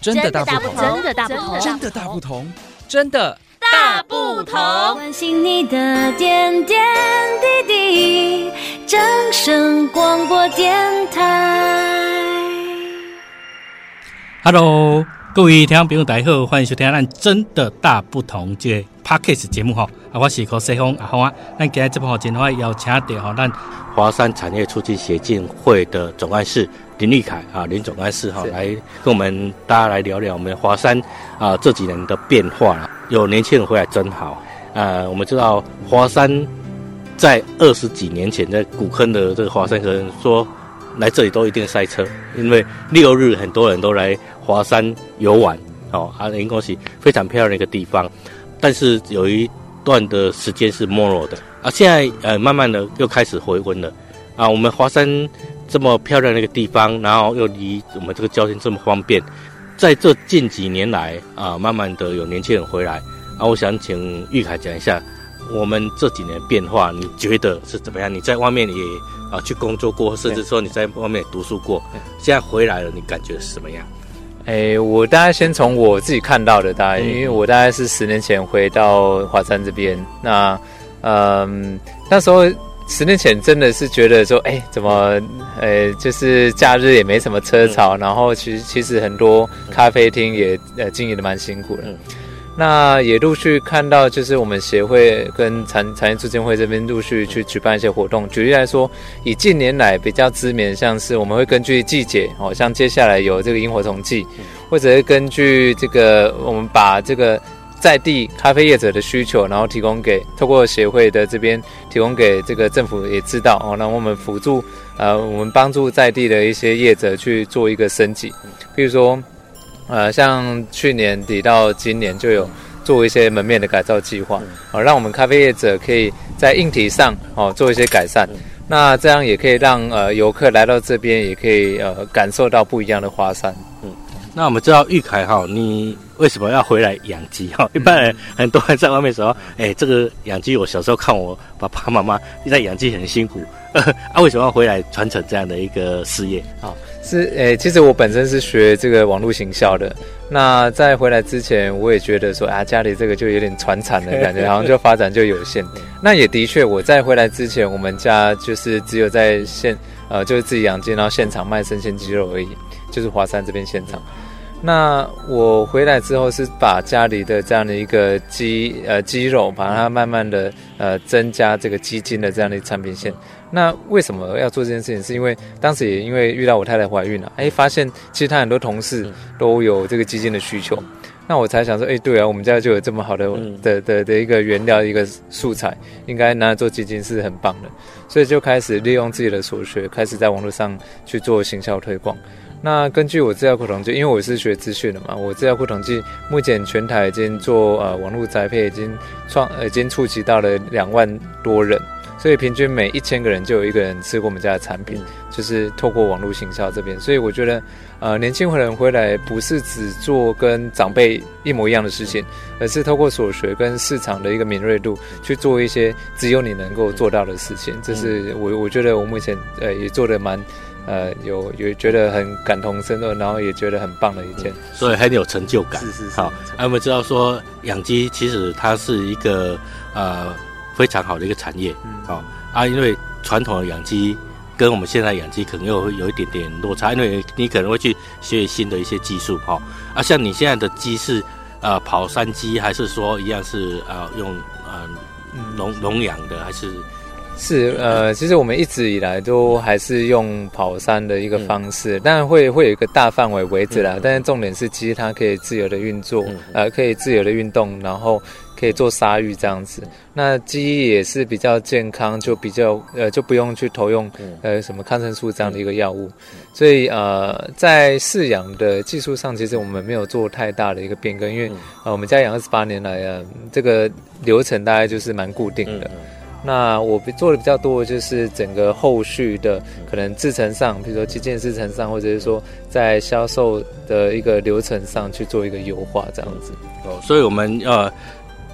真的大不同，真的大不同，真的大不同，真的大不同。关心你的点点滴滴，掌声广播电台。Hello，各位听众朋友，大家好，欢迎收听咱真的大不同这 Podcast 节目哈。啊，我是柯世峰阿峰啊。咱今日这部好，今天邀请到哈咱华山产业促进协进会的总干事。林立凯啊，林总干事哈，来跟我们大家来聊聊我们华山啊这几年的变化。有年轻人回来真好。呃，我们知道华山在二十几年前在古坑的这个华山，可能说来这里都一定塞车，因为六日很多人都来华山游玩。哦，啊，林恭喜非常漂亮的一个地方，但是有一段的时间是没落的啊，现在呃慢慢的又开始回温了啊，我们华山。这么漂亮的一个地方，然后又离我们这个交通这么方便，在这近几年来啊，慢慢的有年轻人回来啊，我想请玉凯讲一下我们这几年变化，你觉得是怎么样？你在外面也啊去工作过，甚至说你在外面读书过，现在回来了，你感觉是什么样？哎，我大概先从我自己看到的，大概、嗯、因为我大概是十年前回到华山这边，那嗯那时候。十年前真的是觉得说，哎，怎么，呃，就是假日也没什么车潮，嗯、然后其实其实很多咖啡厅也呃经营的蛮辛苦的。嗯、那也陆续看到，就是我们协会跟产产业促进会这边陆续去举办一些活动。举例来说，以近年来比较知名，像是我们会根据季节，哦，像接下来有这个萤火虫季，嗯、或者是根据这个，我们把这个。在地咖啡业者的需求，然后提供给透过协会的这边提供给这个政府也知道哦，那我们辅助呃，我们帮助在地的一些业者去做一个升级，比如说呃，像去年底到今年就有做一些门面的改造计划，哦，让我们咖啡业者可以在硬体上哦做一些改善，那这样也可以让呃游客来到这边也可以呃感受到不一样的华山。嗯，那我们知道玉凯哈你。为什么要回来养鸡？哈，一般人很多人在外面说，哎，这个养鸡，我小时候看我爸爸妈妈在养鸡很辛苦，啊，为什么要回来传承这样的一个事业？啊，是，哎，其实我本身是学这个网络行销的，那在回来之前，我也觉得说，啊，家里这个就有点传产的感觉，好像就发展就有限。那也的确，我在回来之前，我们家就是只有在现，呃，就是自己养鸡，然后现场卖生鲜鸡肉而已，就是华山这边现场。那我回来之后是把家里的这样的一个鸡呃鸡肉，把它慢慢的呃增加这个鸡精的这样的一个产品线。那为什么要做这件事情？是因为当时也因为遇到我太太怀孕了，哎，发现其实她很多同事都有这个鸡精的需求，那我才想说，哎，对啊，我们家就有这么好的的的的一个原料一个素材，应该拿来做基金是很棒的，所以就开始利用自己的所学，开始在网络上去做行销推广。那根据我资料库统计，因为我是学资讯的嘛，我资料库统计，目前全台已经做呃网络宅配，已经创已经触及到了两万多人，所以平均每一千个人就有一个人吃过我们家的产品，就是透过网络行销这边。所以我觉得，呃，年轻人回来不是只做跟长辈一模一样的事情，而是透过所学跟市场的一个敏锐度去做一些只有你能够做到的事情。这是我我觉得我目前呃也做得蛮。呃，有有觉得很感同身受，然后也觉得很棒的一件，嗯、所以很有成就感。是是是。好，那我们知道说养鸡其实它是一个呃非常好的一个产业。嗯。好啊，因为传统的养鸡跟我们现在养鸡可能又有一点点落差，因为你可能会去学新的一些技术。哈啊，像你现在的鸡是呃跑山鸡，还是说一样是呃用呃笼笼养的，还是？是呃，其实我们一直以来都还是用跑山的一个方式，当然会会有一个大范围围着啦。但是重点是，鸡它可以自由的运作，呃，可以自由的运动，然后可以做沙育这样子。那鸡也是比较健康，就比较呃就不用去投用呃什么抗生素这样的一个药物。所以呃，在饲养的技术上，其实我们没有做太大的一个变更，因为呃我们家养二十八年来啊，这个流程大概就是蛮固定的。那我做的比较多的就是整个后续的可能制程上，比如说基建制程上，或者是说在销售的一个流程上去做一个优化，这样子。哦，所以我们呃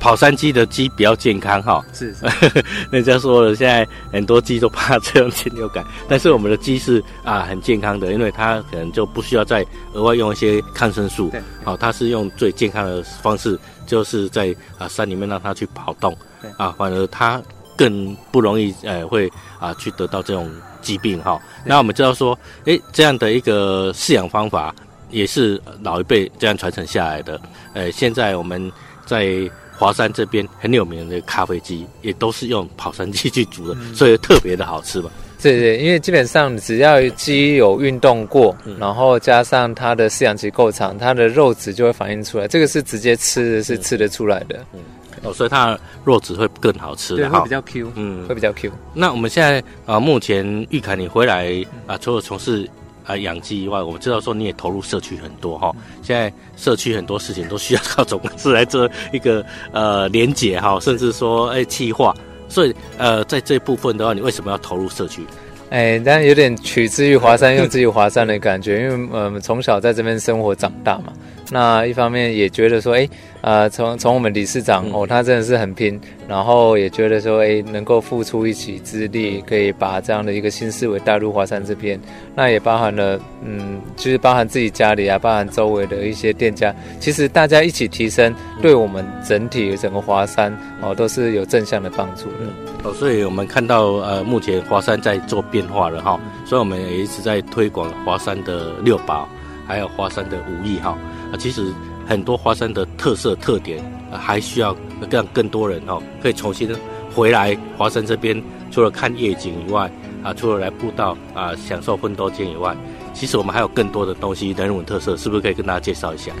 跑山鸡的鸡比较健康哈。是，是 人家说了，现在很多鸡都怕这种禽流感，但是我们的鸡是啊很健康的，因为它可能就不需要再额外用一些抗生素。对，好，它是用最健康的方式，就是在啊山里面让它去跑动。对啊，反而它更不容易呃会啊去得到这种疾病哈。那我们知道说，哎，这样的一个饲养方法。也是老一辈这样传承下来的。呃，现在我们在华山这边很有名的咖啡鸡，也都是用跑山鸡去煮的，嗯、所以特别的好吃吧？对对，因为基本上只要鸡有运动过，嗯、然后加上它的饲养期够长，它的肉质就会反映出来。这个是直接吃的是吃得出来的。嗯，哦，所以它的肉质会更好吃的，对，会比较 Q，嗯，会比较 Q。那我们现在啊、呃，目前玉凯你回来啊、呃，除了从事啊，养鸡以外，我们知道说你也投入社区很多哈。现在社区很多事情都需要靠总干事来做一个呃连结哈，甚至说哎企划。所以呃，在这部分的话，你为什么要投入社区？哎，但有点取之于华山，用之于华山的感觉，因为呃，我们从小在这边生活长大嘛。那一方面也觉得说，哎，呃，从从我们理事长哦，他真的是很拼，然后也觉得说，哎，能够付出一己之力，可以把这样的一个新思维带入华山这边，那也包含了，嗯，就是包含自己家里啊，包含周围的一些店家，其实大家一起提升，对我们整体整个华山哦，都是有正向的帮助的。哦，所以我们看到，呃，目前华山在做变化了哈，所以我们也一直在推广华山的六宝，还有华山的武艺哈。啊，其实很多华山的特色特点，啊，还需要让更多人哦，可以重新回来华山这边。除了看夜景以外，啊，除了来步道啊，享受奋斗间以外，其实我们还有更多的东西，人文特色，是不是可以跟大家介绍一下？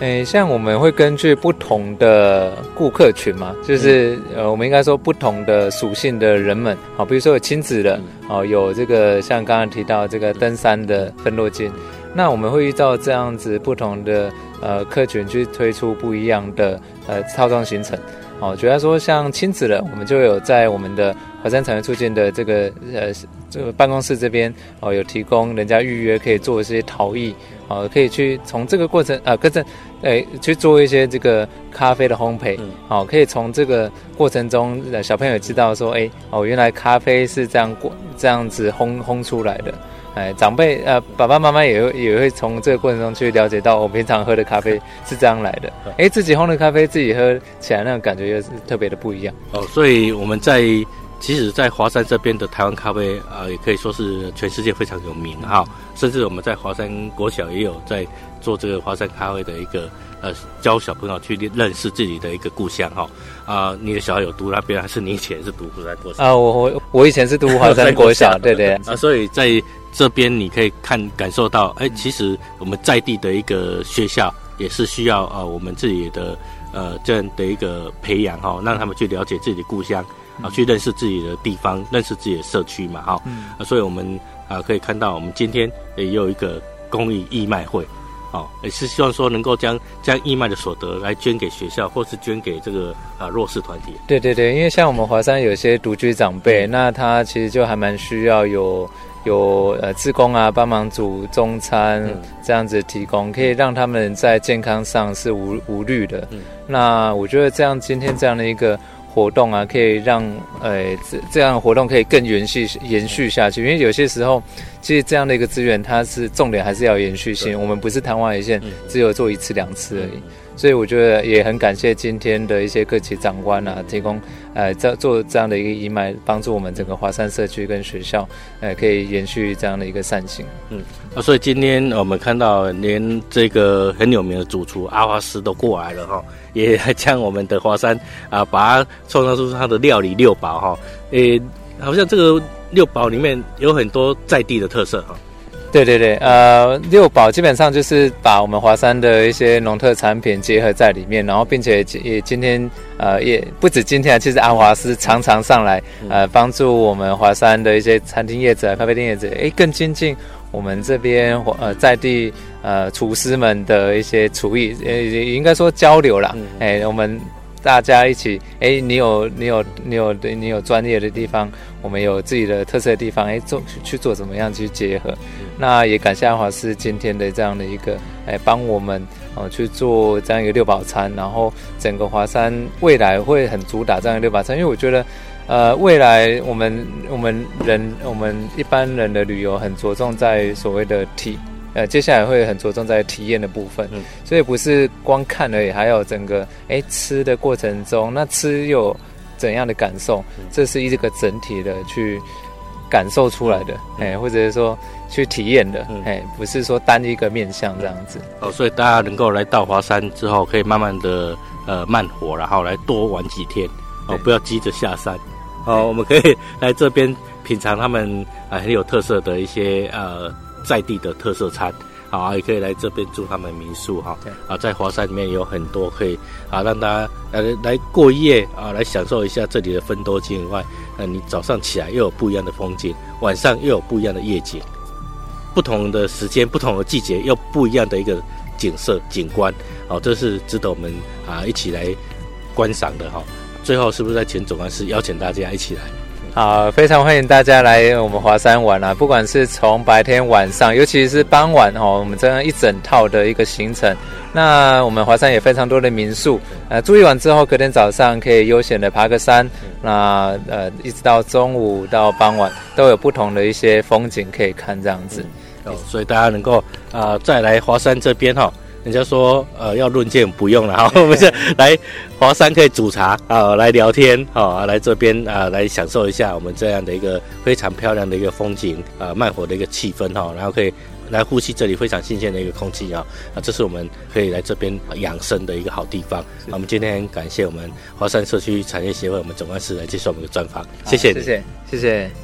诶，像我们会根据不同的顾客群嘛，就是呃，我们应该说不同的属性的人们，好，比如说有亲子的，哦，有这个像刚刚提到这个登山的分落金。那我们会遇到这样子不同的呃客群去推出不一样的呃套装行程，哦，主要说像亲子的，我们就有在我们的华山产业促进的这个呃这个办公室这边哦，有提供人家预约可以做一些陶艺，哦，可以去从这个过程啊，跟着诶去做一些这个咖啡的烘焙，哦，可以从这个过程中，呃，小朋友知道说，哎哦，原来咖啡是这样过这样子烘烘出来的。哎，长辈呃，爸爸妈妈也会也会从这个过程中去了解到，我平常喝的咖啡是这样来的。哎，自己烘的咖啡，自己喝起来那种感觉又是特别的不一样。哦，所以我们在即使，在华山这边的台湾咖啡啊、呃，也可以说是全世界非常有名哈。甚至我们在华山国小也有在做这个华山咖啡的一个呃，教小朋友去认识自己的一个故乡哈。啊、呃，你的小孩有读那边，还是你以前是读华山国小？啊，我我我以前是读华山国小，对对。啊，所以在这边你可以看感受到，哎，其实我们在地的一个学校也是需要呃我们自己的呃这样的一个培养哈，让他们去了解自己的故乡啊，去认识自己的地方，认识自己的社区嘛哈。嗯。啊，所以我们啊可以看到，我们今天也有一个公益义卖会，哦，也是希望说能够将将义卖的所得来捐给学校，或是捐给这个啊弱势团体。对对对，因为像我们华山有些独居长辈，那他其实就还蛮需要有。有呃，志工啊，帮忙煮中餐，嗯、这样子提供，可以让他们在健康上是无无虑的。嗯、那我觉得这样今天这样的一个活动啊，可以让呃这这样的活动可以更延续延续下去，因为有些时候其实这样的一个资源，它是重点还是要延续性。我们不是昙花一现，嗯、只有做一次两次而已。所以我觉得也很感谢今天的一些各级长官啊，提供呃这做这样的一个义卖，帮助我们整个华山社区跟学校，呃可以延续这样的一个善行。嗯，啊，所以今天我们看到连这个很有名的主厨阿华师都过来了哈，也将我们的华山啊，把它创造出它的料理六宝哈，诶，好像这个六堡里面有很多在地的特色哈。对对对，呃，六堡基本上就是把我们华山的一些农特产品结合在里面，然后并且也今天呃也不止今天啊，其实阿华师常常上来呃帮助我们华山的一些餐厅业者、咖啡店业者，哎更亲近我们这边呃在地呃厨师们的一些厨艺，呃也应该说交流了，哎我们。大家一起，哎，你有你有你有对你有专业的地方，我们有自己的特色的地方，哎，做去做怎么样去结合？嗯、那也感谢阿华师今天的这样的一个，哎，帮我们哦去做这样一个六宝餐，然后整个华山未来会很主打这样一个六宝餐，因为我觉得。呃，未来我们我们人我们一般人的旅游很着重在所谓的体，呃，接下来会很着重在体验的部分，嗯，所以不是光看而已，还有整个哎吃的过程中，那吃有怎样的感受，这是一个整体的去感受出来的，哎，或者是说去体验的，哎，不是说单一个面向这样子。哦，所以大家能够来到华山之后，可以慢慢的呃慢活，然后来多玩几天，哦，不要急着下山。哦，我们可以来这边品尝他们啊很有特色的一些呃在地的特色餐，好，也可以来这边住他们民宿哈。啊，在华山里面有很多可以啊让大家来来过夜啊，来享受一下这里的分多精以外，呃，你早上起来又有不一样的风景，晚上又有不一样的夜景，不同的时间、不同的季节又不一样的一个景色景观，哦，这是值得我们啊一起来观赏的哈。最后是不是在前总干事邀请大家一起来？好，非常欢迎大家来我们华山玩啊！不管是从白天晚上，尤其是傍晚哦，我们这样一整套的一个行程。那我们华山也非常多的民宿，呃，住一晚之后，隔天早上可以悠闲的爬个山。那呃，一直到中午到傍晚，都有不同的一些风景可以看，这样子。所以大家能够、呃，再来华山这边哈。人家说，呃，要论剑不用了哈，我们是来华山可以煮茶啊，来聊天啊，来这边啊，来享受一下我们这样的一个非常漂亮的一个风景啊，慢活的一个气氛哈，然后可以来呼吸这里非常新鲜的一个空气啊，啊，这是我们可以来这边养生的一个好地方。我们今天感谢我们华山社区产业协会我们总干事来接受我们的专访，谢谢，谢谢，谢谢。